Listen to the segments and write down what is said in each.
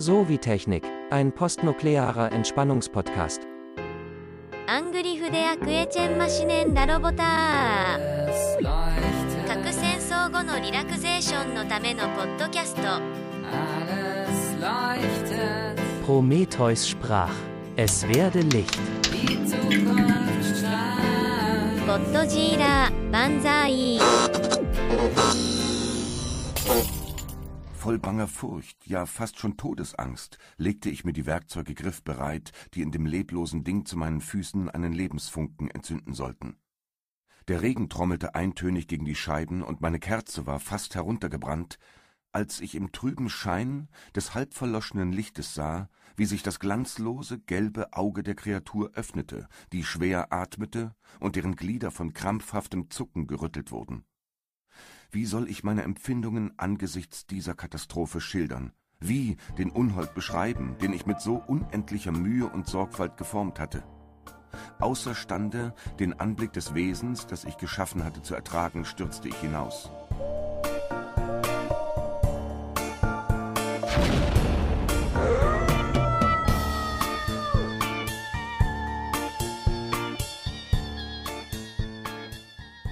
Sovitechnik, ein postnuklearer Entspannungspodcast. Prometheus sprach, es werde Licht. Godzilla, Banzai. Voll banger Furcht, ja fast schon Todesangst, legte ich mir die Werkzeuge griffbereit, die in dem leblosen Ding zu meinen Füßen einen Lebensfunken entzünden sollten. Der Regen trommelte eintönig gegen die Scheiben und meine Kerze war fast heruntergebrannt, als ich im trüben Schein des halb verloschenen Lichtes sah, wie sich das glanzlose, gelbe Auge der Kreatur öffnete, die schwer atmete und deren Glieder von krampfhaftem Zucken gerüttelt wurden. Wie soll ich meine Empfindungen angesichts dieser Katastrophe schildern? Wie den Unhold beschreiben, den ich mit so unendlicher Mühe und Sorgfalt geformt hatte? Außerstande, den Anblick des Wesens, das ich geschaffen hatte, zu ertragen, stürzte ich hinaus.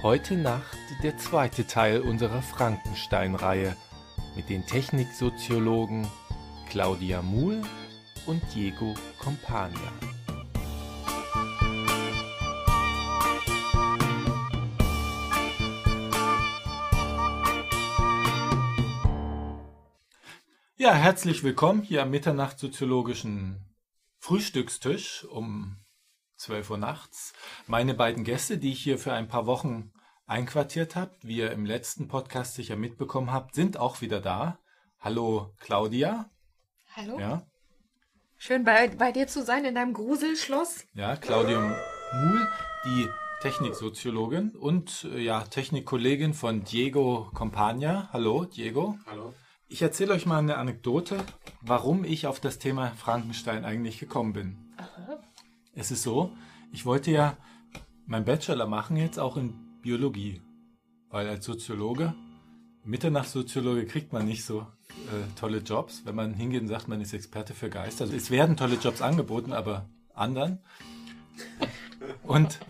Heute Nacht der zweite Teil unserer Frankenstein-Reihe mit den Techniksoziologen Claudia Muhl und Diego Compagna. Ja, herzlich willkommen hier am Mitternachtssoziologischen Frühstückstisch um 12 Uhr nachts. Meine beiden Gäste, die ich hier für ein paar Wochen einquartiert habt, wie ihr im letzten Podcast sicher mitbekommen habt, sind auch wieder da. Hallo Claudia. Hallo. Ja, Schön bei, bei dir zu sein in deinem Gruselschloss. ja Claudia Muhl, die Techniksoziologin und äh, ja, Technikkollegin von Diego Compagna. Hallo Diego. Hallo. Ich erzähle euch mal eine Anekdote, warum ich auf das Thema Frankenstein eigentlich gekommen bin. Es ist so, ich wollte ja meinen Bachelor machen jetzt auch in Biologie, weil als Soziologe, Mitternachtssoziologe kriegt man nicht so äh, tolle Jobs, wenn man hingeht und sagt, man ist Experte für Geister. Also es werden tolle Jobs angeboten, aber anderen. Und,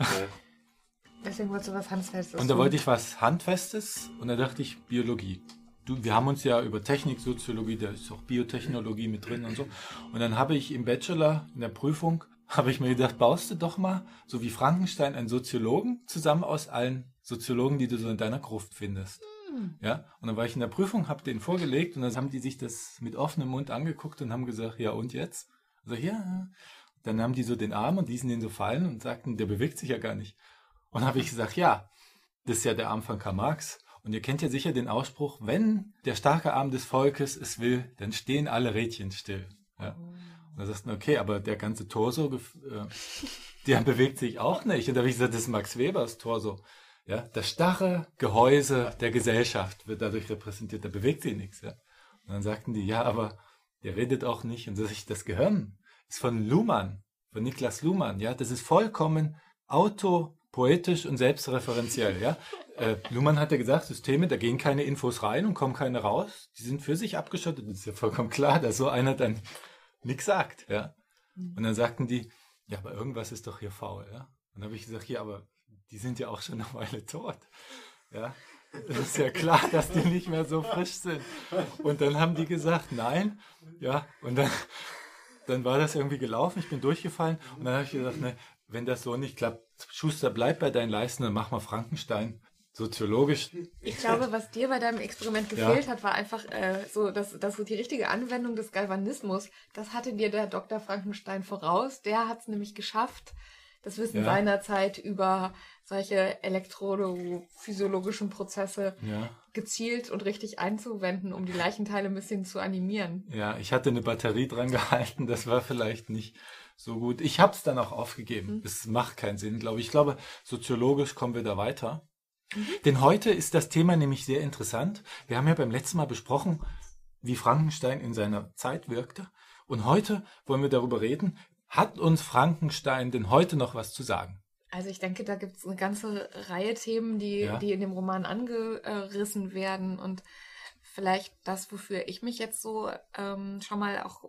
Deswegen wolltest du was Handfestes. und da wollte ich was Handfestes und da dachte ich Biologie. Du, wir haben uns ja über Technik, Soziologie, da ist auch Biotechnologie mit drin und so. Und dann habe ich im Bachelor, in der Prüfung, habe ich mir gedacht, baust du doch mal, so wie Frankenstein, einen Soziologen zusammen aus allen Soziologen, die du so in deiner Gruft findest. Ja, und dann war ich in der Prüfung, habe den vorgelegt und dann haben die sich das mit offenem Mund angeguckt und haben gesagt, ja und jetzt? Also ja, dann haben die so den Arm und ließen den so fallen und sagten, der bewegt sich ja gar nicht. Und habe ich gesagt, ja, das ist ja der Arm von Karl Marx. Und ihr kennt ja sicher den Ausspruch, wenn der starke Arm des Volkes es will, dann stehen alle Rädchen still. Ja. Und da sagst du, okay, aber der ganze Torso, äh, der bewegt sich auch nicht. Und da habe ich gesagt, das ist Max Webers Torso. Ja, das starre Gehäuse der Gesellschaft wird dadurch repräsentiert, da bewegt sich nichts. Ja. Und dann sagten die, ja, aber der redet auch nicht. Und das, ist das Gehirn ist von Luhmann, von Niklas Luhmann. Ja, das ist vollkommen autopoetisch und selbstreferenziell. Ja. Äh, Luhmann hat ja gesagt, Systeme, da gehen keine Infos rein und kommen keine raus. Die sind für sich abgeschottet. Das ist ja vollkommen klar, dass so einer dann nichts sagt. Ja. Und dann sagten die, ja, aber irgendwas ist doch hier faul. Ja. Und dann habe ich gesagt, ja, aber die sind ja auch schon eine Weile tot. Ja. Es ist ja klar, dass die nicht mehr so frisch sind. Und dann haben die gesagt, nein. Ja, und dann, dann war das irgendwie gelaufen. Ich bin durchgefallen. Und dann habe ich gesagt, ne, wenn das so nicht klappt, Schuster, bleib bei deinen Leisten und mach mal Frankenstein. Soziologisch. Ich glaube, was dir bei deinem Experiment Ja. gefehlt hat, war einfach äh, so, dass, dass so die richtige Anwendung des Galvanismus, das hatte dir der Dr. Frankenstein voraus. Der hat es nämlich geschafft, das Wissen Ja. seiner Zeit über solche elektrophysiologischen Prozesse Ja. gezielt und richtig einzuwenden, um die Leichenteile ein bisschen zu animieren. Ja, ich hatte eine Batterie dran gehalten, das war vielleicht nicht so gut. Ich habe es dann auch aufgegeben. Es macht keinen Sinn, glaube ich. Ich glaube, soziologisch kommen wir da weiter. Denn heute ist das Thema nämlich sehr interessant. Wir haben ja beim letzten Mal besprochen, wie Frankenstein in seiner Zeit wirkte. Und heute wollen wir darüber reden, hat uns Frankenstein denn heute noch was zu sagen? Also ich denke, da gibt es eine ganze Reihe Themen, die, Ja. die in dem Roman angerissen werden und vielleicht das, wofür ich mich jetzt so ähm, schon mal auch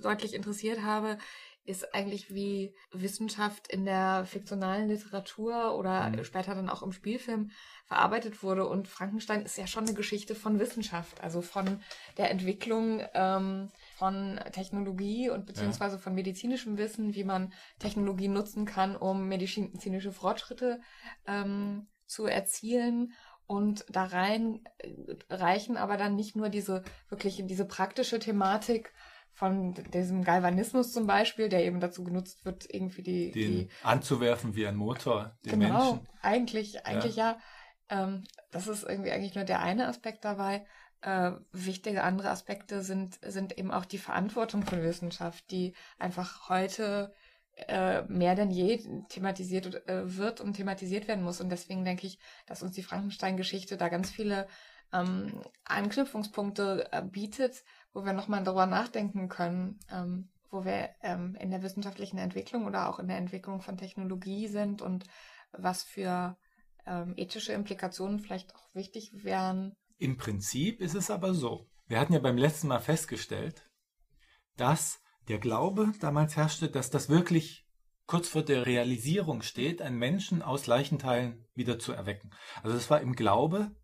deutlich interessiert habe, ist eigentlich, wie Wissenschaft in der fiktionalen Literatur oder mhm. später dann auch im Spielfilm verarbeitet wurde. Und Frankenstein ist ja schon eine Geschichte von Wissenschaft, also von der Entwicklung ähm, von Technologie und beziehungsweise ja. von medizinischem Wissen, wie man Technologie nutzen kann, um medizinische Fortschritte ähm, zu erzielen. Und da rein äh, reichen aber dann nicht nur diese wirklich diese praktische Thematik von diesem Galvanismus zum Beispiel, der eben dazu genutzt wird, irgendwie die, den die anzuwerfen wie ein Motor, den genau, Menschen. Eigentlich, eigentlich ja. ja ähm, das ist irgendwie eigentlich nur der eine Aspekt dabei. Äh, wichtige andere Aspekte sind, sind eben auch die Verantwortung von Wissenschaft, die einfach heute äh, mehr denn je thematisiert äh, wird und thematisiert werden muss. Und deswegen denke ich, dass uns die Frankenstein-Geschichte da ganz viele ähm, Anknüpfungspunkte äh, bietet, wo wir nochmal darüber nachdenken können, ähm, wo wir ähm, in der wissenschaftlichen Entwicklung oder auch in der Entwicklung von Technologie sind und was für ähm, ethische Implikationen vielleicht auch wichtig wären. Im Prinzip ist es aber so. Wir hatten ja beim letzten Mal festgestellt, dass der Glaube damals herrschte, dass das wirklich kurz vor der Realisierung steht, einen Menschen aus Leichenteilen wieder zu erwecken. Also es war im Glaube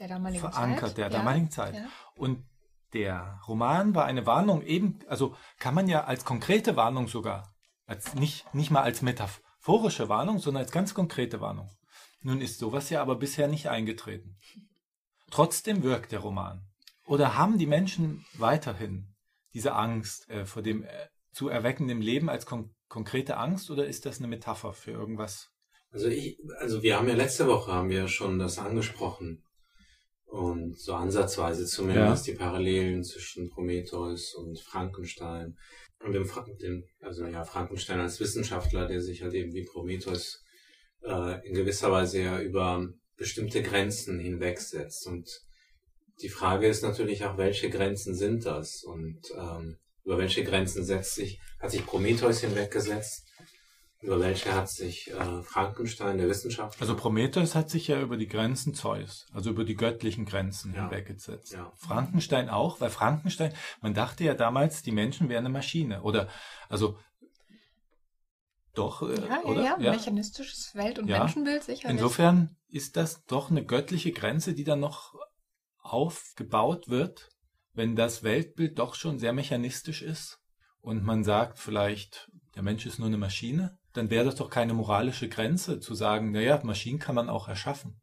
der verankert, Zeit. der ja, damaligen Zeit. Ja. Und der Roman war eine Warnung eben, also kann man ja als konkrete Warnung sogar, als nicht, nicht mal als metaphorische Warnung, sondern als ganz konkrete Warnung. Nun ist sowas ja aber bisher nicht eingetreten. Trotzdem wirkt der Roman. Oder haben die Menschen weiterhin diese Angst äh, vor dem äh, zu erweckenden Leben als kon konkrete Angst oder ist das eine Metapher für irgendwas? Also ich, also wir haben ja letzte Woche haben wir schon das angesprochen und so ansatzweise zumindest ja. die Parallelen zwischen Prometheus und Frankenstein. Und dem, dem, also ja, Frankenstein als Wissenschaftler, der sich halt eben wie Prometheus äh, in gewisser Weise ja über bestimmte Grenzen hinwegsetzt. Und die Frage ist natürlich auch, welche Grenzen sind das? Und ähm, über welche Grenzen setzt sich, hat sich Prometheus hinweggesetzt? Über welche hat sich äh, Frankenstein, der Wissenschaftler? Also Prometheus hat sich ja über die Grenzen Zeus, also über die göttlichen Grenzen ja. hinweggesetzt. Ja. Frankenstein auch, weil Frankenstein, man dachte ja damals, die Menschen wären eine Maschine. Oder also doch, äh, ja, oder? Ja, ja, mechanistisches Welt- und ja. Menschenbild sicherlich. Insofern ist das doch eine göttliche Grenze, die dann noch aufgebaut wird, wenn das Weltbild doch schon sehr mechanistisch ist und man sagt vielleicht, der Mensch ist nur eine Maschine dann wäre das doch keine moralische Grenze zu sagen, naja, Maschinen kann man auch erschaffen.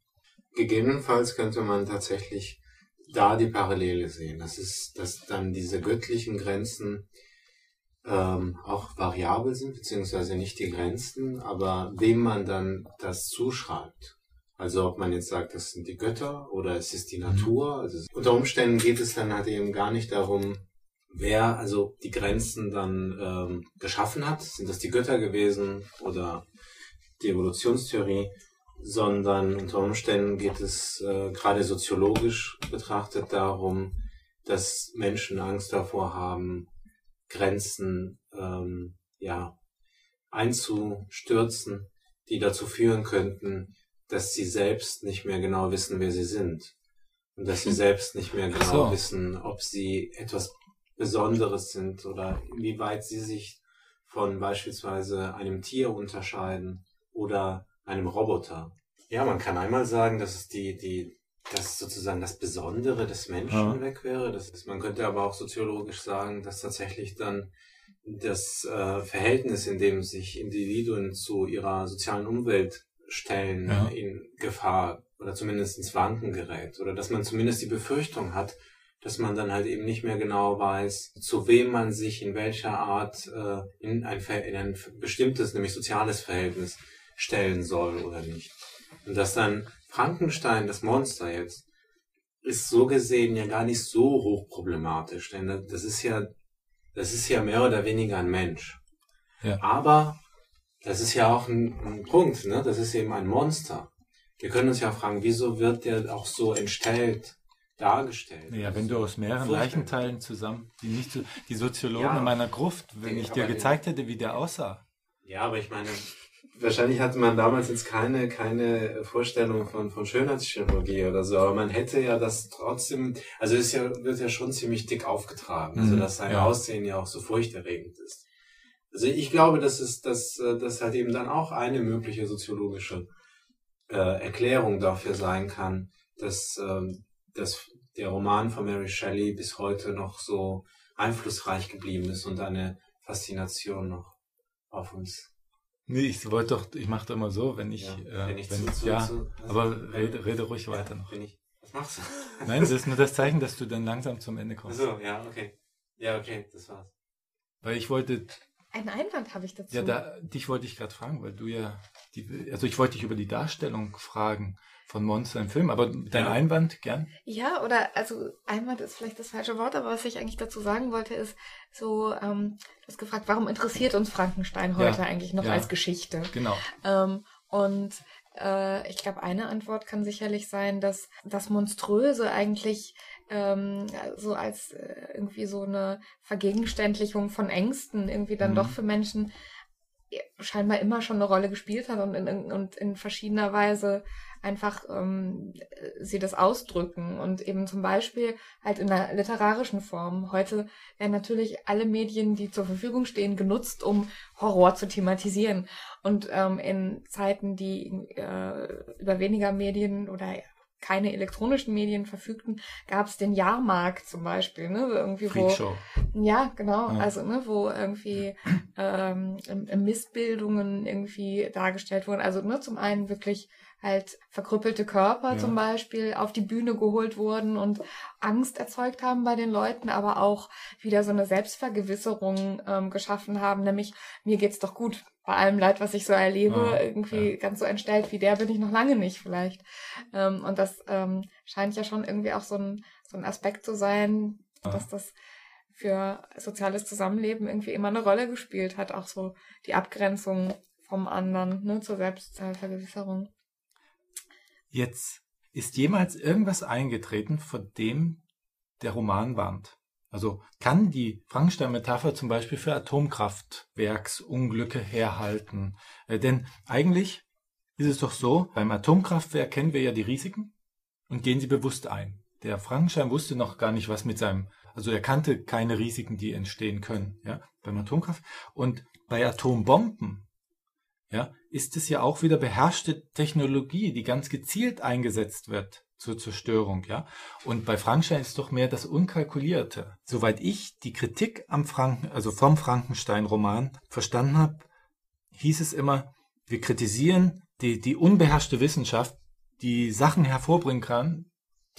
Gegebenenfalls könnte man tatsächlich da die Parallele sehen. Das ist, dass dann diese göttlichen Grenzen ähm, auch variabel sind, beziehungsweise nicht die Grenzen, aber wem man dann das zuschreibt. Also ob man jetzt sagt, das sind die Götter oder es ist die mhm. Natur. Also unter Umständen geht es dann halt eben gar nicht darum, wer also die Grenzen dann ähm, geschaffen hat. Sind das die Götter gewesen oder die Evolutionstheorie? Sondern unter Umständen geht es äh, gerade soziologisch betrachtet darum, dass Menschen Angst davor haben, Grenzen ähm, ja einzustürzen, die dazu führen könnten, dass sie selbst nicht mehr genau wissen, wer sie sind. Und dass sie selbst nicht mehr genau so. wissen, ob sie etwas Besonderes sind oder inwieweit sie sich von beispielsweise einem Tier unterscheiden oder einem Roboter. Ja, man kann einmal sagen, dass es die, die, dass sozusagen das Besondere des Menschen ja. weg wäre. Das ist, man könnte aber auch soziologisch sagen, dass tatsächlich dann das äh, Verhältnis, in dem sich Individuen zu ihrer sozialen Umwelt stellen, ja. in Gefahr oder zumindest ins Wanken gerät. Oder dass man zumindest die Befürchtung hat, dass man dann halt eben nicht mehr genau weiß, zu wem man sich in welcher Art äh, in, ein, in ein bestimmtes, nämlich soziales Verhältnis stellen soll oder nicht. Und dass dann Frankenstein, das Monster jetzt, ist so gesehen ja gar nicht so hochproblematisch, denn das ist ja, das ist ja mehr oder weniger ein Mensch. Ja. Aber das ist ja auch ein, ein Punkt, ne? Das ist eben ein Monster. Wir können uns ja fragen, wieso wird der auch so entstellt dargestellt. Ja, wenn du aus mehreren Leichenteilen zusammen, die nicht so, die Soziologen ja, in meiner Gruft, wenn ich dir gezeigt hätte, wie der aussah. Ja, aber ich meine, wahrscheinlich hatte man damals jetzt keine, keine Vorstellung von, von Schönheitschirurgie oder so, aber man hätte ja das trotzdem, also es ja, wird ja schon ziemlich dick aufgetragen, also mhm. dass sein ja. Aussehen ja auch so furchterregend ist. Also ich glaube, dass es, dass, äh, das halt eben dann auch eine mögliche soziologische äh, Erklärung dafür sein kann, dass, ähm, dass der Roman von Mary Shelley bis heute noch so einflussreich geblieben ist und eine Faszination noch auf uns Nee, ich wollte doch, ich mache da immer so, wenn ich, ja, äh, wenn ich, wenn, zu, ja zu, also aber rede, rede ruhig ja, weiter noch. Ich, was machst du? Nein, das ist nur das Zeichen, dass du dann langsam zum Ende kommst. Ach so, ja, okay. Ja, okay, das war's. Weil ich wollte. Einen Einwand habe ich dazu. Ja, da, dich wollte ich gerade fragen, weil du ja, die, also ich wollte dich über die Darstellung fragen von Monster im Film, aber dein ja. Einwand gern? Ja, oder also Einwand ist vielleicht das falsche Wort, aber was ich eigentlich dazu sagen wollte, ist so, ähm, du hast gefragt, warum interessiert uns Frankenstein heute ja. eigentlich noch ja. als Geschichte? Genau. Ähm, und äh, ich glaube, eine Antwort kann sicherlich sein, dass das Monströse eigentlich ähm, so als äh, irgendwie so eine Vergegenständlichung von Ängsten irgendwie dann mhm. doch für Menschen scheinbar immer schon eine Rolle gespielt hat und in, und in verschiedener Weise einfach ähm, sie das ausdrücken und eben zum Beispiel halt in der literarischen Form. Heute werden natürlich alle Medien, die zur Verfügung stehen, genutzt, um Horror zu thematisieren. Und ähm, in Zeiten, die äh, über weniger Medien oder keine elektronischen Medien verfügten, gab es den Jahrmarkt zum Beispiel, ne, irgendwie wo, ja, genau, ja. also ne, wo irgendwie ähm, Missbildungen irgendwie dargestellt wurden. Also ne, zum einen wirklich halt verkrüppelte Körper ja. zum Beispiel auf die Bühne geholt wurden und Angst erzeugt haben bei den Leuten, aber auch wieder so eine Selbstvergewisserung ähm, geschaffen haben, nämlich mir geht's doch gut bei allem Leid, was ich so erlebe, ja, irgendwie ja. ganz so entstellt wie der bin ich noch lange nicht vielleicht. Ähm, und das ähm, scheint ja schon irgendwie auch so ein, so ein Aspekt zu sein, dass das für soziales Zusammenleben irgendwie immer eine Rolle gespielt hat, auch so die Abgrenzung vom anderen, ne, zur Selbstvergewisserung. Jetzt ist jemals irgendwas eingetreten, von dem der Roman warnt? Also kann die Frankenstein-Metapher zum Beispiel für Atomkraftwerksunglücke herhalten? Äh, denn eigentlich ist es doch so, beim Atomkraftwerk kennen wir ja die Risiken und gehen sie bewusst ein. Der Frankenstein wusste noch gar nicht, was mit seinem, also er kannte keine Risiken, die entstehen können, ja, beim Atomkraft. Und bei Atombomben ja, ist es ja auch wieder beherrschte Technologie, die ganz gezielt eingesetzt wird zur Zerstörung, ja. Und bei Frankenstein ist doch mehr das Unkalkulierte. Soweit ich die Kritik am Franken, also vom Frankenstein-Roman verstanden habe, hieß es immer, wir kritisieren die, die unbeherrschte Wissenschaft, die Sachen hervorbringen kann,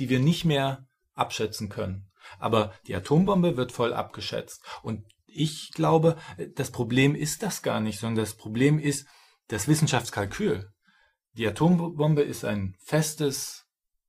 die wir nicht mehr abschätzen können. Aber die Atombombe wird voll abgeschätzt. Und ich glaube, das Problem ist das gar nicht, sondern das Problem ist das Wissenschaftskalkül. Die Atombombe ist ein festes,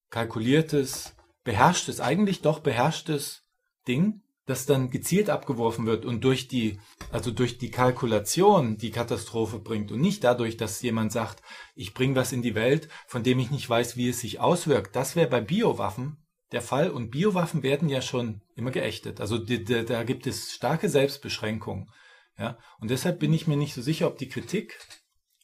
kalkuliertes, beherrschtes, eigentlich doch beherrschtes Ding, das dann gezielt abgeworfen wird und durch die, also durch die Kalkulation die Katastrophe bringt und nicht dadurch, dass jemand sagt, ich bringe was in die Welt, von dem ich nicht weiß, wie es sich auswirkt. Das wäre bei Biowaffen der Fall und Biowaffen werden ja schon immer geächtet. Also die, die, da gibt es starke Selbstbeschränkungen. Ja, und deshalb bin ich mir nicht so sicher, ob die Kritik,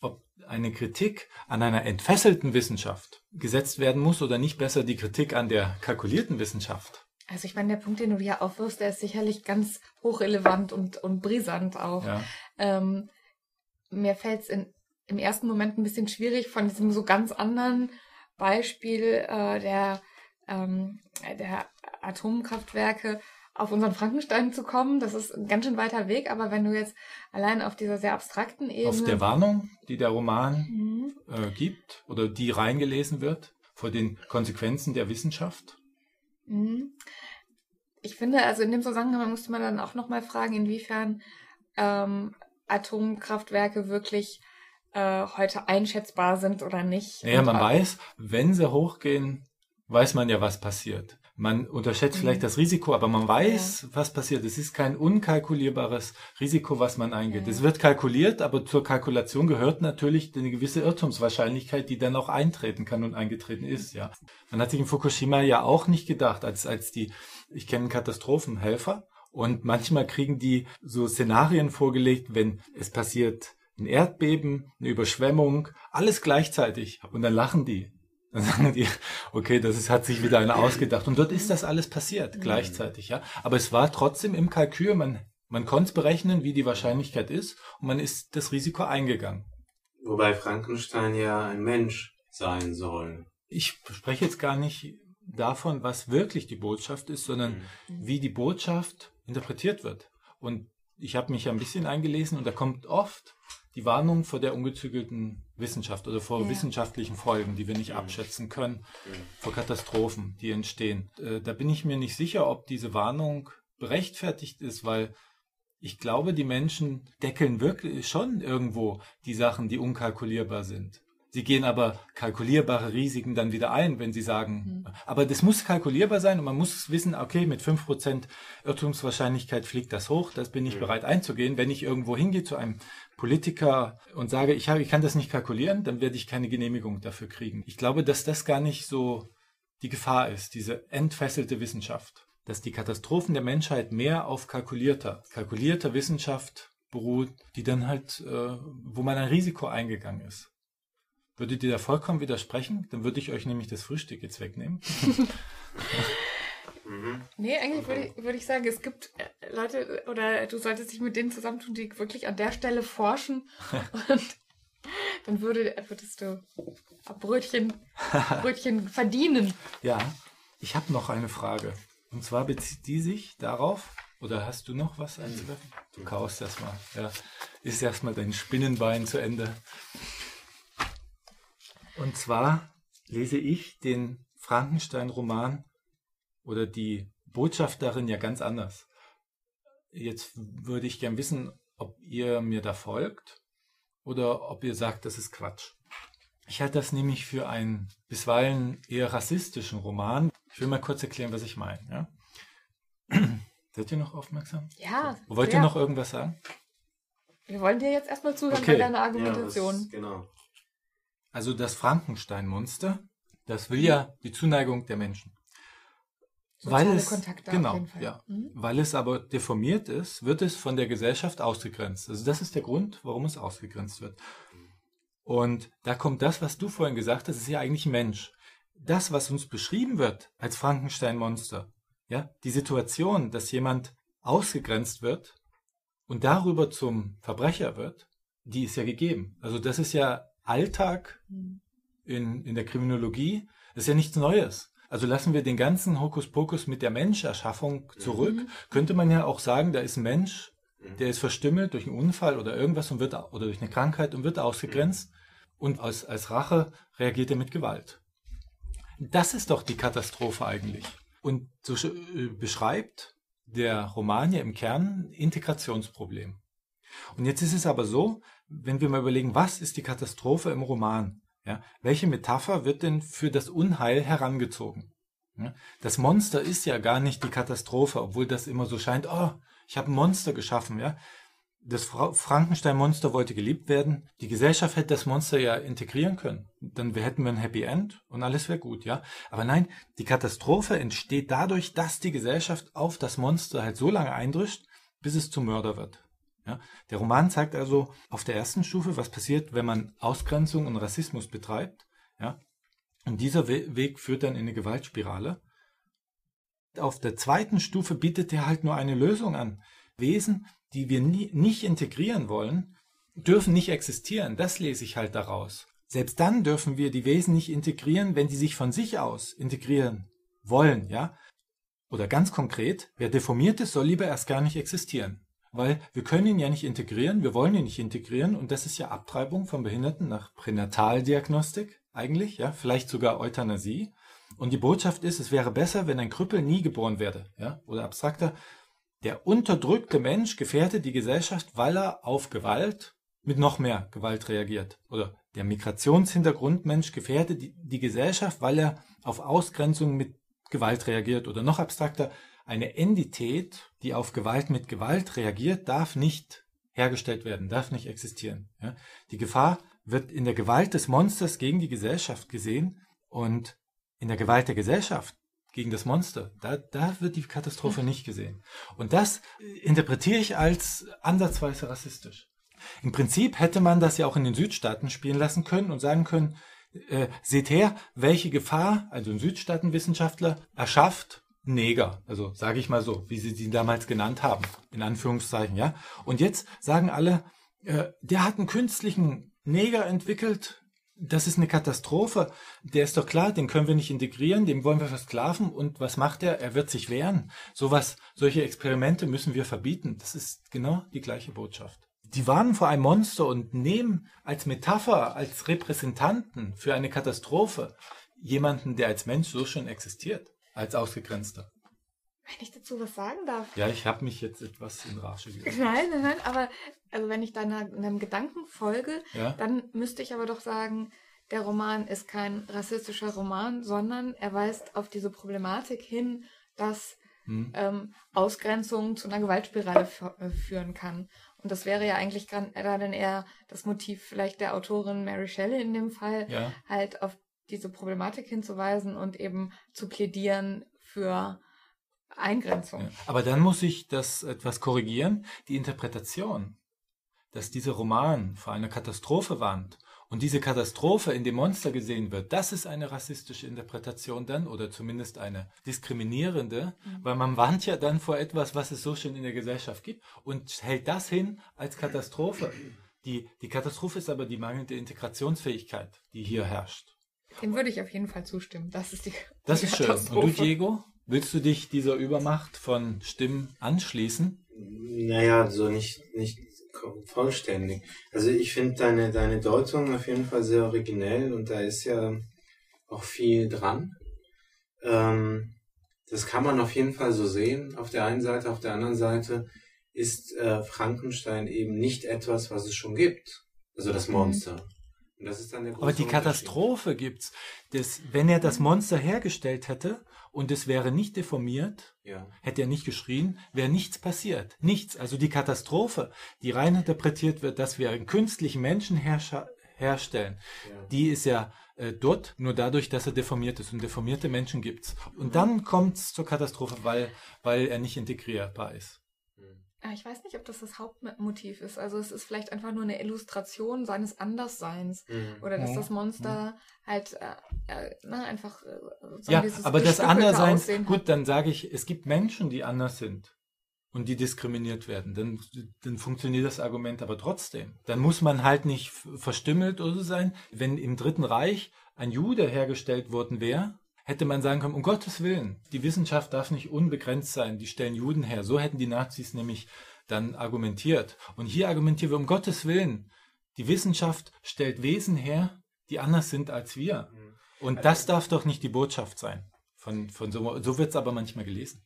ob eine Kritik an einer entfesselten Wissenschaft gesetzt werden muss oder nicht besser die Kritik an der kalkulierten Wissenschaft. Also ich meine, der Punkt, den du hier aufwirfst, der ist sicherlich ganz hochrelevant und, und brisant auch. Ja. Ähm, mir fällt es im ersten Moment ein bisschen schwierig von diesem so ganz anderen Beispiel äh, der ähm, der Atomkraftwerke auf unseren Frankenstein zu kommen. Das ist ein ganz schön weiter Weg, aber wenn du jetzt allein auf dieser sehr abstrakten Ebene. Auf der Warnung, die der Roman mhm. äh, gibt oder die reingelesen wird vor den Konsequenzen der Wissenschaft. Mhm. Ich finde, also in dem Zusammenhang musste man dann auch nochmal fragen, inwiefern ähm, Atomkraftwerke wirklich äh, heute einschätzbar sind oder nicht. Naja, man weiß, wenn sie hochgehen, weiß man ja, was passiert. Man unterschätzt mhm. vielleicht das Risiko, aber man weiß, ja. was passiert. Es ist kein unkalkulierbares Risiko, was man eingeht. Ja. Es wird kalkuliert, aber zur Kalkulation gehört natürlich eine gewisse Irrtumswahrscheinlichkeit, die dann auch eintreten kann und eingetreten ist, ja. Man hat sich in Fukushima ja auch nicht gedacht, als, als die, ich kenne Katastrophenhelfer und manchmal kriegen die so Szenarien vorgelegt, wenn es passiert ein Erdbeben, eine Überschwemmung, alles gleichzeitig. Und dann lachen die. Dann sagen die, okay, das ist, hat sich wieder einer ausgedacht. Und dort ist das alles passiert, gleichzeitig, ja. Aber es war trotzdem im Kalkül, man, man konnte berechnen, wie die Wahrscheinlichkeit ist, und man ist das Risiko eingegangen. Wobei Frankenstein ja ein Mensch sein soll. Ich spreche jetzt gar nicht davon, was wirklich die Botschaft ist, sondern mhm. wie die Botschaft interpretiert wird. Und ich habe mich ein bisschen eingelesen und da kommt oft die Warnung vor der ungezügelten Wissenschaft oder vor ja. wissenschaftlichen Folgen, die wir nicht abschätzen können, vor Katastrophen, die entstehen. Äh, da bin ich mir nicht sicher, ob diese Warnung berechtfertigt ist, weil ich glaube, die Menschen deckeln wirklich schon irgendwo die Sachen, die unkalkulierbar sind. Sie gehen aber kalkulierbare Risiken dann wieder ein, wenn sie sagen, mhm. aber das muss kalkulierbar sein und man muss wissen, okay, mit 5% Irrtumswahrscheinlichkeit fliegt das hoch, das bin ich mhm. bereit einzugehen. Wenn ich irgendwo hingehe zu einem Politiker und sage, ich, habe, ich kann das nicht kalkulieren, dann werde ich keine Genehmigung dafür kriegen. Ich glaube, dass das gar nicht so die Gefahr ist, diese entfesselte Wissenschaft. Dass die Katastrophen der Menschheit mehr auf kalkulierter, kalkulierter Wissenschaft beruht, die dann halt, äh, wo man ein Risiko eingegangen ist. Würdet ihr da vollkommen widersprechen? Dann würde ich euch nämlich das Frühstück jetzt wegnehmen. Mhm. Nee, eigentlich würde ich, würde ich sagen, es gibt äh, Leute, oder du solltest dich mit denen zusammentun, die wirklich an der Stelle forschen. und dann würde, würdest du Brötchen, Brötchen verdienen. Ja, ich habe noch eine Frage. Und zwar bezieht die sich darauf, oder hast du noch was einzuwerfen? Du kaust erstmal. Ja, ist erstmal dein Spinnenbein zu Ende. Und zwar lese ich den Frankenstein-Roman oder die Botschaft darin ja ganz anders. Jetzt würde ich gern wissen, ob ihr mir da folgt oder ob ihr sagt, das ist Quatsch. Ich halte das nämlich für einen bisweilen eher rassistischen Roman. Ich will mal kurz erklären, was ich meine. Ja? Seid ihr noch aufmerksam? Ja. Wollt ihr noch irgendwas sagen? Wir wollen dir jetzt erstmal zuhören okay. bei deiner Argumentation. Ja, das, genau. Also das Frankenstein-Monster, das will ja die Zuneigung der Menschen. Soziale weil es, Kontakte genau, ja, mhm. weil es aber deformiert ist, wird es von der Gesellschaft ausgegrenzt. Also das ist der Grund, warum es ausgegrenzt wird. Und da kommt das, was du vorhin gesagt hast, ist ja eigentlich Mensch. Das, was uns beschrieben wird als Frankenstein-Monster, ja, die Situation, dass jemand ausgegrenzt wird und darüber zum Verbrecher wird, die ist ja gegeben. Also das ist ja Alltag hm. in, in der Kriminologie. Das ist ja nichts Neues. Also lassen wir den ganzen Hokuspokus mit der Menscherschaffung zurück. Mhm. Könnte man ja auch sagen, da ist ein Mensch, mhm. der ist verstümmelt durch einen Unfall oder irgendwas und wird, oder durch eine Krankheit und wird ausgegrenzt. Mhm. Und als, als Rache reagiert er mit Gewalt. Das ist doch die Katastrophe eigentlich. Und so äh, beschreibt der Roman ja im Kern Integrationsproblem. Und jetzt ist es aber so, wenn wir mal überlegen, was ist die Katastrophe im Roman? Ja, welche Metapher wird denn für das Unheil herangezogen? Das Monster ist ja gar nicht die Katastrophe, obwohl das immer so scheint, oh, ich habe ein Monster geschaffen, ja. Das Frankenstein-Monster wollte geliebt werden. Die Gesellschaft hätte das Monster ja integrieren können. Dann hätten wir ein Happy End und alles wäre gut, ja. Aber nein, die Katastrophe entsteht dadurch, dass die Gesellschaft auf das Monster halt so lange eindrischt, bis es zum Mörder wird. Ja? Der Roman zeigt also auf der ersten Stufe, was passiert, wenn man Ausgrenzung und Rassismus betreibt. Ja? Und dieser We Weg führt dann in eine Gewaltspirale. Auf der zweiten Stufe bietet er halt nur eine Lösung an. Wesen, die wir nie, nicht integrieren wollen, dürfen nicht existieren. Das lese ich halt daraus. Selbst dann dürfen wir die Wesen nicht integrieren, wenn die sich von sich aus integrieren wollen, ja? Oder ganz konkret, wer deformiert ist, soll lieber erst gar nicht existieren weil wir können ihn ja nicht integrieren, wir wollen ihn nicht integrieren und das ist ja Abtreibung von Behinderten nach Pränataldiagnostik eigentlich, ja, vielleicht sogar Euthanasie. Und die Botschaft ist, es wäre besser, wenn ein Krüppel nie geboren werde, ja, oder abstrakter, der unterdrückte Mensch gefährdet die Gesellschaft, weil er auf Gewalt mit noch mehr Gewalt reagiert. Oder der Migrationshintergrundmensch gefährdet die, die Gesellschaft, weil er auf Ausgrenzung mit Gewalt reagiert. Oder noch abstrakter, eine Entität, die auf Gewalt mit Gewalt reagiert, darf nicht hergestellt werden, darf nicht existieren. Ja? Die Gefahr wird in der Gewalt des Monsters gegen die Gesellschaft gesehen und in der Gewalt der Gesellschaft gegen das Monster, da, da wird die Katastrophe nicht gesehen. Und das interpretiere ich als ansatzweise rassistisch. Im Prinzip hätte man das ja auch in den Südstaaten spielen lassen können und sagen können, äh, seht her, welche Gefahr, also ein Südstaatenwissenschaftler, erschafft Neger, also sage ich mal so, wie sie sie damals genannt haben, in Anführungszeichen, ja. Und jetzt sagen alle, äh, der hat einen künstlichen Neger entwickelt, das ist eine Katastrophe. Der ist doch klar, den können wir nicht integrieren, dem wollen wir versklaven und was macht er? Er wird sich wehren. Sowas, solche Experimente müssen wir verbieten. Das ist genau die gleiche Botschaft. Die warnen vor einem Monster und nehmen als Metapher, als Repräsentanten für eine Katastrophe jemanden, der als Mensch so schon existiert, als Ausgegrenzter. Wenn ich dazu was sagen darf. Ja, ich habe mich jetzt etwas in Rage gegeben. Nein, nein, nein, aber also wenn ich deiner, deinem Gedanken folge, ja? dann müsste ich aber doch sagen, der Roman ist kein rassistischer Roman, sondern er weist auf diese Problematik hin, dass hm. ähm, Ausgrenzung zu einer Gewaltspirale äh, führen kann. Und das wäre ja eigentlich gerade dann eher das Motiv vielleicht der Autorin Mary Shelley in dem Fall, ja. halt auf diese Problematik hinzuweisen und eben zu plädieren für Eingrenzung. Ja. Aber dann muss ich das etwas korrigieren. Die Interpretation, dass dieser Roman vor einer Katastrophe warnt und diese Katastrophe in dem Monster gesehen wird, das ist eine rassistische Interpretation dann oder zumindest eine diskriminierende, mhm. weil man warnt ja dann vor etwas, was es so schon in der Gesellschaft gibt und hält das hin als Katastrophe. Die, die Katastrophe ist aber die mangelnde Integrationsfähigkeit, die hier herrscht. Dem würde ich auf jeden Fall zustimmen. Das ist die. Das die ist schön. Und du, Diego? Willst du dich dieser Übermacht von Stimmen anschließen? Naja, so nicht, nicht vollständig. Also ich finde deine, deine Deutung auf jeden Fall sehr originell und da ist ja auch viel dran. Ähm, das kann man auf jeden Fall so sehen. Auf der einen Seite, auf der anderen Seite ist äh, Frankenstein eben nicht etwas, was es schon gibt. Also das mhm. Monster. Aber die Katastrophe gibt's. Das, wenn er das Monster hergestellt hätte und es wäre nicht deformiert, ja. hätte er nicht geschrien, wäre nichts passiert. Nichts. Also die Katastrophe, die rein interpretiert wird, dass wir einen künstlichen Menschen herstellen, ja. die ist ja äh, dort nur dadurch, dass er deformiert ist. Und deformierte Menschen gibt's. Und dann kommt's zur Katastrophe, weil, weil er nicht integrierbar ist. Ah, ich weiß nicht, ob das das Hauptmotiv ist. Also es ist vielleicht einfach nur eine Illustration seines Andersseins. Mhm. Oder dass das Monster mhm. halt äh, äh, na, einfach äh, Ja, aber das Anderssein, gut, dann sage ich, es gibt Menschen, die anders sind und die diskriminiert werden. Dann, dann funktioniert das Argument aber trotzdem. Dann muss man halt nicht verstümmelt oder so sein. Wenn im Dritten Reich ein Jude hergestellt worden wäre, hätte man sagen können, um Gottes Willen, die Wissenschaft darf nicht unbegrenzt sein, die stellen Juden her. So hätten die Nazis nämlich dann argumentiert. Und hier argumentieren wir, um Gottes Willen, die Wissenschaft stellt Wesen her, die anders sind als wir. Mhm. Und also das darf doch nicht die Botschaft sein. Von, von so so wird es aber manchmal gelesen.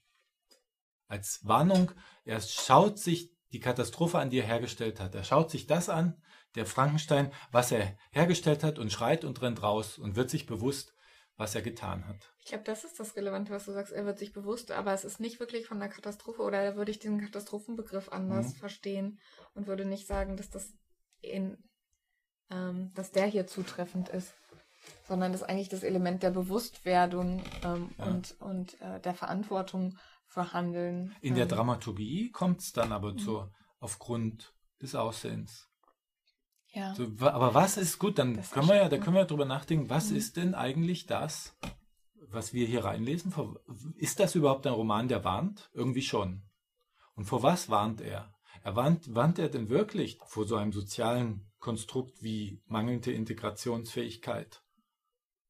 Als Warnung, er schaut sich die Katastrophe an, die er hergestellt hat. Er schaut sich das an, der Frankenstein, was er hergestellt hat und schreit und rennt raus und wird sich bewusst, was er getan hat. Ich glaube, das ist das Relevante, was du sagst. Er wird sich bewusst, aber es ist nicht wirklich von der Katastrophe oder würde ich den Katastrophenbegriff anders mhm. verstehen und würde nicht sagen, dass das in, ähm, dass der hier zutreffend ist, sondern dass eigentlich das Element der Bewusstwerdung ähm, ja. und, und äh, der Verantwortung für Handeln. In ähm, der Dramaturgie kommt es dann aber mhm. zu, aufgrund des Aussehens. Ja. So, aber was ist gut, dann das können wir ja, da können wir ja drüber nachdenken, was mhm. ist denn eigentlich das, was wir hier reinlesen? Ist das überhaupt ein Roman, der warnt? Irgendwie schon. Und vor was warnt er? Er warnt, warnt er denn wirklich vor so einem sozialen Konstrukt wie mangelnde Integrationsfähigkeit?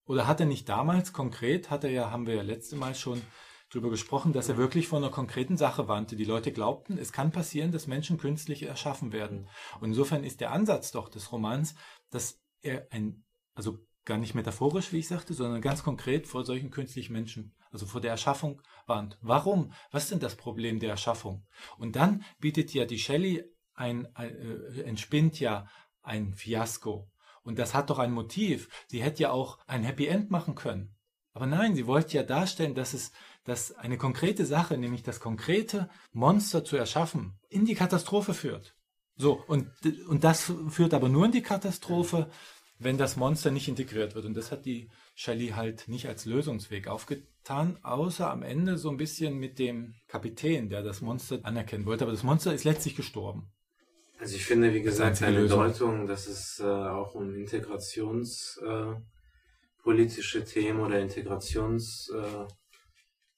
Oder hat er nicht damals konkret, hat er ja, haben wir ja letzte Mal schon darüber gesprochen, dass er wirklich von einer konkreten Sache warnte. Die Leute glaubten, es kann passieren, dass Menschen künstlich erschaffen werden. Und insofern ist der Ansatz doch des Romans, dass er ein, also gar nicht metaphorisch, wie ich sagte, sondern ganz konkret vor solchen künstlichen Menschen, also vor der Erschaffung warnt. Warum? Was ist denn das Problem der Erschaffung? Und dann bietet ja die Shelley ein äh, entspinnt ja ein Fiasko. Und das hat doch ein Motiv. Sie hätte ja auch ein Happy End machen können. Aber nein, sie wollte ja darstellen, dass es dass eine konkrete Sache, nämlich das konkrete Monster zu erschaffen, in die Katastrophe führt. So, und, und das führt aber nur in die Katastrophe, wenn das Monster nicht integriert wird. Und das hat die Shelley halt nicht als Lösungsweg aufgetan, außer am Ende so ein bisschen mit dem Kapitän, der das Monster anerkennen wollte. Aber das Monster ist letztlich gestorben. Also ich finde, wie gesagt, eine Deutung, dass es äh, auch um integrationspolitische äh, Themen oder Integrationsphänomene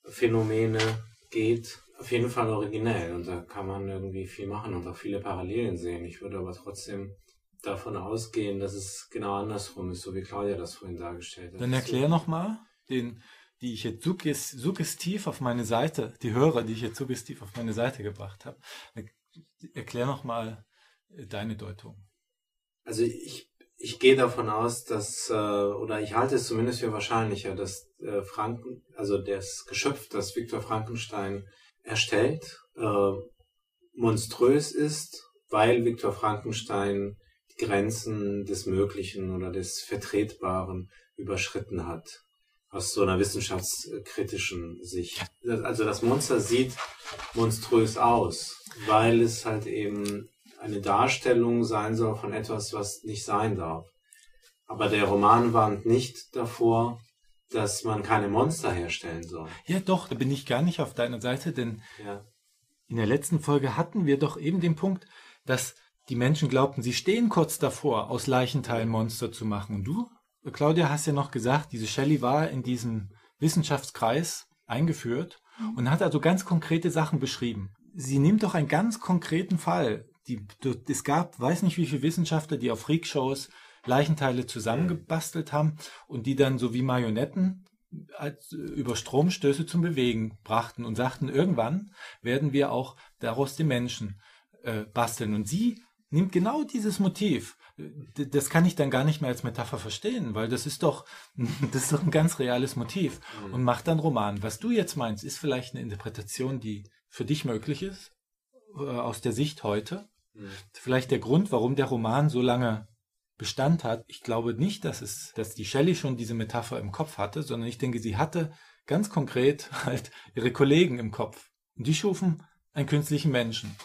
äh, geht, auf jeden Fall originell. Und da kann man irgendwie viel machen und auch viele Parallelen sehen. Ich würde aber trotzdem davon ausgehen, dass es genau andersrum ist, so wie Claudia das vorhin dargestellt hat. Dann erklär nochmal den, die ich jetzt suggestiv auf meine Seite, die Hörer, die ich jetzt suggestiv auf meine Seite gebracht habe. Erklär nochmal deine Deutung? Also ich, ich gehe davon aus, dass, äh, oder ich halte es zumindest für wahrscheinlicher, dass äh, Franken, also das Geschöpf, das Viktor Frankenstein erstellt, äh, monströs ist, weil Viktor Frankenstein die Grenzen des Möglichen oder des Vertretbaren überschritten hat. Aus so einer wissenschaftskritischen Sicht. Also das Monster sieht monströs aus, weil es halt eben eine Darstellung sein soll von etwas, was nicht sein darf. Aber der Roman warnt nicht davor, dass man keine Monster herstellen soll. Ja, doch, da bin ich gar nicht auf deiner Seite, denn ja. in der letzten Folge hatten wir doch eben den Punkt, dass die Menschen glaubten, sie stehen kurz davor, aus Leichenteilen Monster zu machen. Und du, Claudia, hast ja noch gesagt, diese Shelley war in diesem Wissenschaftskreis eingeführt und hat also ganz konkrete Sachen beschrieben. Sie nimmt doch einen ganz konkreten Fall, die, es gab, weiß nicht wie viele Wissenschaftler, die auf Freakshows Leichenteile zusammengebastelt haben und die dann so wie Marionetten als, über Stromstöße zum Bewegen brachten und sagten, irgendwann werden wir auch daraus die Menschen äh, basteln. Und sie nimmt genau dieses Motiv. Das kann ich dann gar nicht mehr als Metapher verstehen, weil das ist doch, das ist doch ein ganz reales Motiv mhm. und macht dann Roman. Was du jetzt meinst, ist vielleicht eine Interpretation, die für dich möglich ist, äh, aus der Sicht heute. Mhm. Vielleicht der Grund, warum der Roman so lange Bestand hat. Ich glaube nicht, dass es, dass die Shelley schon diese Metapher im Kopf hatte, sondern ich denke, sie hatte ganz konkret halt ihre Kollegen im Kopf. Und die schufen einen künstlichen Menschen.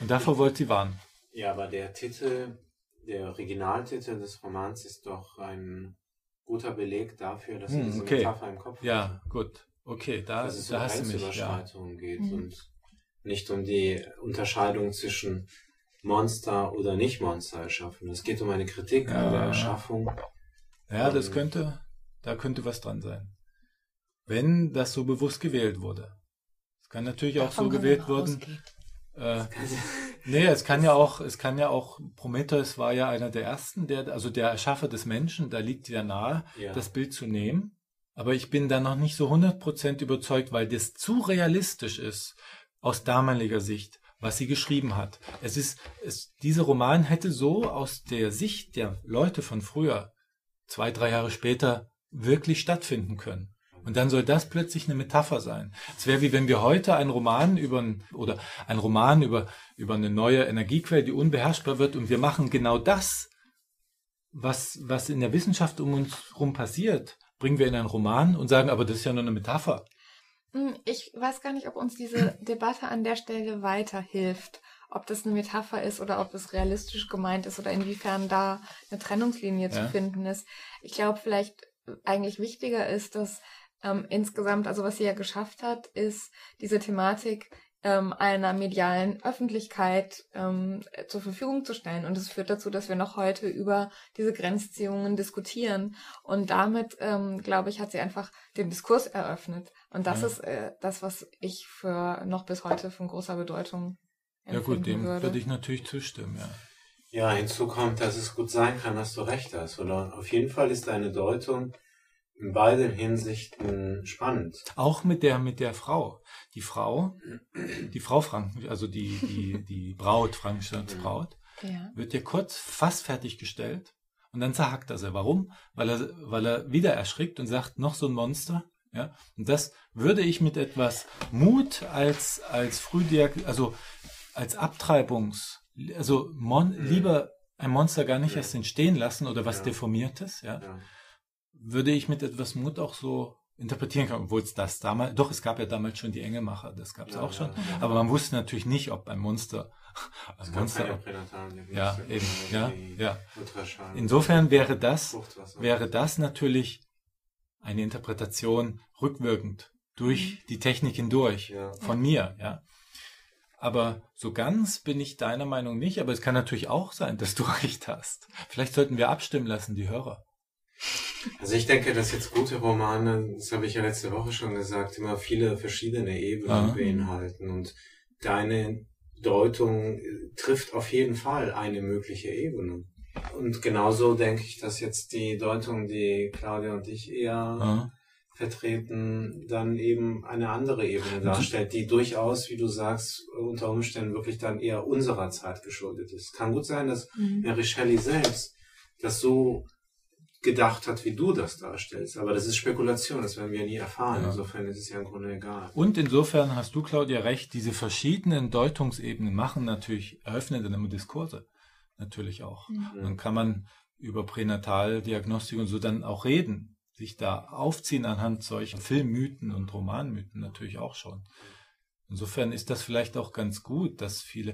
Und davor wollte sie warnen. Ja, aber der Titel, der Originaltitel des Romans ist doch ein guter Beleg dafür, dass hm, diese okay. Metapher im Kopf Ja, hat. gut. Okay, da, dass es da um hast du mich. Ja. geht mhm. und nicht um die Unterscheidung zwischen Monster oder nicht Monster erschaffen. Es geht um eine Kritik ja. an der Erschaffung. Ja, das könnte, da könnte was dran sein. Wenn das so bewusst gewählt wurde. Es kann natürlich auch so gewählt werden. Äh, nee, es kann ja auch, es kann ja auch, Prometheus war ja einer der ersten, der, also der Erschaffer des Menschen, da liegt ja nahe, ja. das Bild zu nehmen. Aber ich bin da noch nicht so 100% überzeugt, weil das zu realistisch ist aus damaliger Sicht, was sie geschrieben hat. Es ist, es, dieser Roman hätte so aus der Sicht der Leute von früher, zwei, drei Jahre später, wirklich stattfinden können. Und dann soll das plötzlich eine Metapher sein. Es wäre wie wenn wir heute einen Roman über oder ein Roman über, über eine neue Energiequelle, die unbeherrschbar wird, und wir machen genau das, was, was in der Wissenschaft um uns herum passiert, bringen wir in einen Roman und sagen, aber das ist ja nur eine Metapher. Hm, ich weiß gar nicht, ob uns diese Debatte an der Stelle weiterhilft. Ob das eine Metapher ist oder ob es realistisch gemeint ist oder inwiefern da eine Trennungslinie ja. zu finden ist. Ich glaube, vielleicht eigentlich wichtiger ist, dass ähm, insgesamt, also was sie ja geschafft hat, ist diese Thematik ähm, einer medialen Öffentlichkeit ähm, zur Verfügung zu stellen. Und es führt dazu, dass wir noch heute über diese Grenzziehungen diskutieren. Und damit, ähm, glaube ich, hat sie einfach den Diskurs eröffnet. Und das ja. ist äh, das, was ich für noch bis heute von großer Bedeutung Ja gut, dem würde. würde ich natürlich zustimmen, ja. Ja, hinzu kommt, dass es gut sein kann, dass du recht hast. Oder auf jeden Fall ist deine Deutung in beiden Hinsichten spannend. Auch mit der, mit der Frau. Die Frau, die Frau Franken, also die, die, die Braut, Frankensteins mhm. Braut, ja. wird ja kurz fast fertiggestellt und dann zerhackt er sie. Warum? Weil er, weil er wieder erschrickt und sagt, noch so ein Monster. Ja, und das würde ich mit etwas Mut als, als Frühdiag, also als Abtreibungs, also mon, mhm. lieber ein Monster gar nicht erst entstehen lassen oder was ja. Deformiertes, ja. ja würde ich mit etwas Mut auch so interpretieren können, obwohl es das damals, doch, es gab ja damals schon die Engelmacher, das gab es ja, auch schon, ja, aber man wusste natürlich nicht, ob ein Monster, ein Monster, ob, ja, eben, ja, ja. Insofern wäre das, wäre das natürlich eine Interpretation rückwirkend durch mhm. die Technik hindurch, von mir, ja. Aber so ganz bin ich deiner Meinung nicht. Aber es kann natürlich auch sein, dass du recht hast. Vielleicht sollten wir abstimmen lassen, die Hörer. Also ich denke, dass jetzt gute Romane, das habe ich ja letzte Woche schon gesagt, immer viele verschiedene Ebenen Aha. beinhalten. Und deine Deutung trifft auf jeden Fall eine mögliche Ebene. Und genauso denke ich, dass jetzt die Deutung, die Claudia und ich eher Aha. vertreten, dann eben eine andere Ebene darstellt, die durchaus, wie du sagst, unter Umständen wirklich dann eher unserer Zeit geschuldet ist. Kann gut sein, dass mhm. Mary Shelley selbst das so gedacht hat, wie du das darstellst. Aber das ist Spekulation, das werden wir nie erfahren. Ja. Insofern ist es ja im Grunde egal. Und insofern hast du, Claudia, recht, diese verschiedenen Deutungsebenen machen natürlich, eröffnen dann Diskurse. Natürlich auch. Mhm. Dann kann man über Pränataldiagnostik und so dann auch reden, sich da aufziehen anhand solcher Filmmythen und Romanmythen natürlich auch schon. Insofern ist das vielleicht auch ganz gut, dass viele,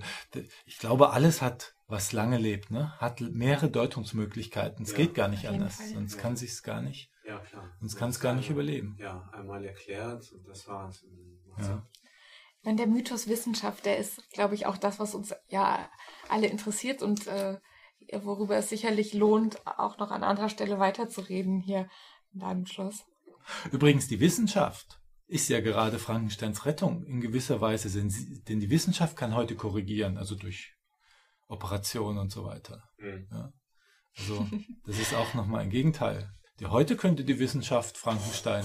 ich glaube, alles hat, was lange lebt, ne, hat mehrere Deutungsmöglichkeiten. Es ja, geht gar nicht anders, Fall. sonst ja. kann sich's gar nicht. Ja, klar. Sonst kann es gar nicht überleben. Ja, einmal erklärt und das war's. Ja. Ich meine, der Mythos Wissenschaft, der ist, glaube ich, auch das, was uns ja alle interessiert und äh, worüber es sicherlich lohnt, auch noch an anderer Stelle weiterzureden hier in deinem Schloss. Übrigens, die Wissenschaft ist ja gerade Frankensteins Rettung in gewisser Weise, denn die Wissenschaft kann heute korrigieren, also durch Operationen und so weiter. Mhm. Ja? Also das ist auch nochmal ein Gegenteil. Die, heute könnte die Wissenschaft Frankenstein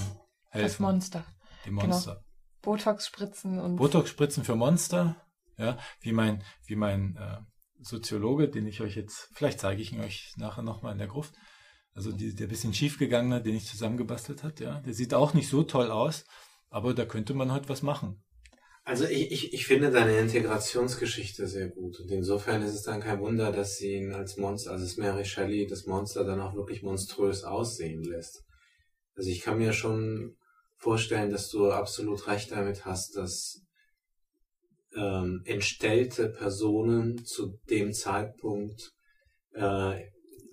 helfen. Das Monster. Die Monster. Genau. Botox-Spritzen und. Botox-Spritzen für Monster, ja, wie mein, wie mein äh, Soziologe, den ich euch jetzt, vielleicht zeige ich ihn euch nachher nochmal in der Gruft, also die, der bisschen schiefgegangene, den ich zusammengebastelt hat, ja, der sieht auch nicht so toll aus, aber da könnte man halt was machen. Also ich, ich, ich finde deine Integrationsgeschichte sehr gut. Und insofern ist es dann kein Wunder, dass sie ihn als Monster, also das Mary Shelley, das Monster dann auch wirklich monströs aussehen lässt. Also ich kann mir schon vorstellen, dass du absolut recht damit hast, dass ähm, entstellte Personen zu dem Zeitpunkt äh,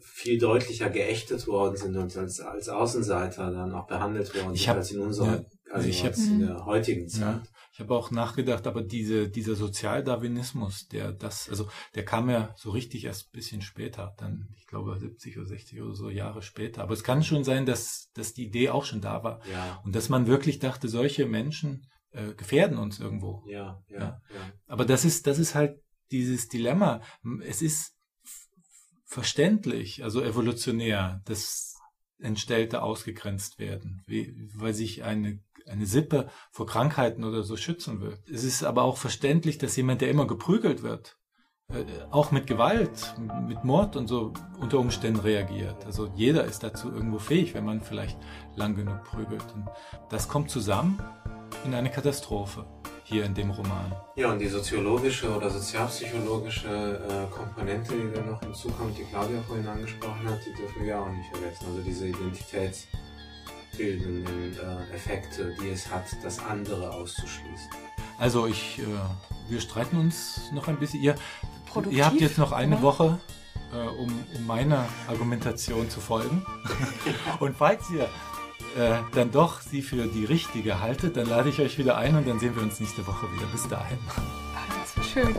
viel deutlicher geächtet worden sind und als, als Außenseiter dann auch behandelt worden sind als in unserer ja also ich habe in der heutigen Zeit. Ja, ich habe auch nachgedacht, aber diese, dieser Sozialdarwinismus, der das, also der kam ja so richtig erst ein bisschen später, dann, ich glaube, 70 oder 60 oder so Jahre später. Aber es kann schon sein, dass, dass die Idee auch schon da war. Ja. Und dass man wirklich dachte, solche Menschen äh, gefährden uns irgendwo. Ja, ja, ja. ja. Aber das ist, das ist halt dieses Dilemma. Es ist verständlich, also evolutionär, dass Entstellte ausgegrenzt werden, wie, weil sich eine eine Sippe vor Krankheiten oder so schützen will. Es ist aber auch verständlich, dass jemand, der immer geprügelt wird, äh, auch mit Gewalt, mit Mord und so unter Umständen reagiert. Also jeder ist dazu irgendwo fähig, wenn man vielleicht lang genug prügelt. Und das kommt zusammen in eine Katastrophe hier in dem Roman. Ja, und die soziologische oder sozialpsychologische äh, Komponente, die da noch hinzukommt, die Claudia vorhin angesprochen hat, die dürfen wir auch nicht vergessen. Also diese Identitäts- bildenden äh, Effekte, die es hat, das andere auszuschließen. Also ich, äh, wir streiten uns noch ein bisschen. Ihr, ihr habt jetzt noch eine oder? Woche, äh, um, um meiner Argumentation zu folgen. und falls ihr äh, dann doch sie für die richtige haltet, dann lade ich euch wieder ein und dann sehen wir uns nächste Woche wieder. Bis dahin. Ah, das war schön.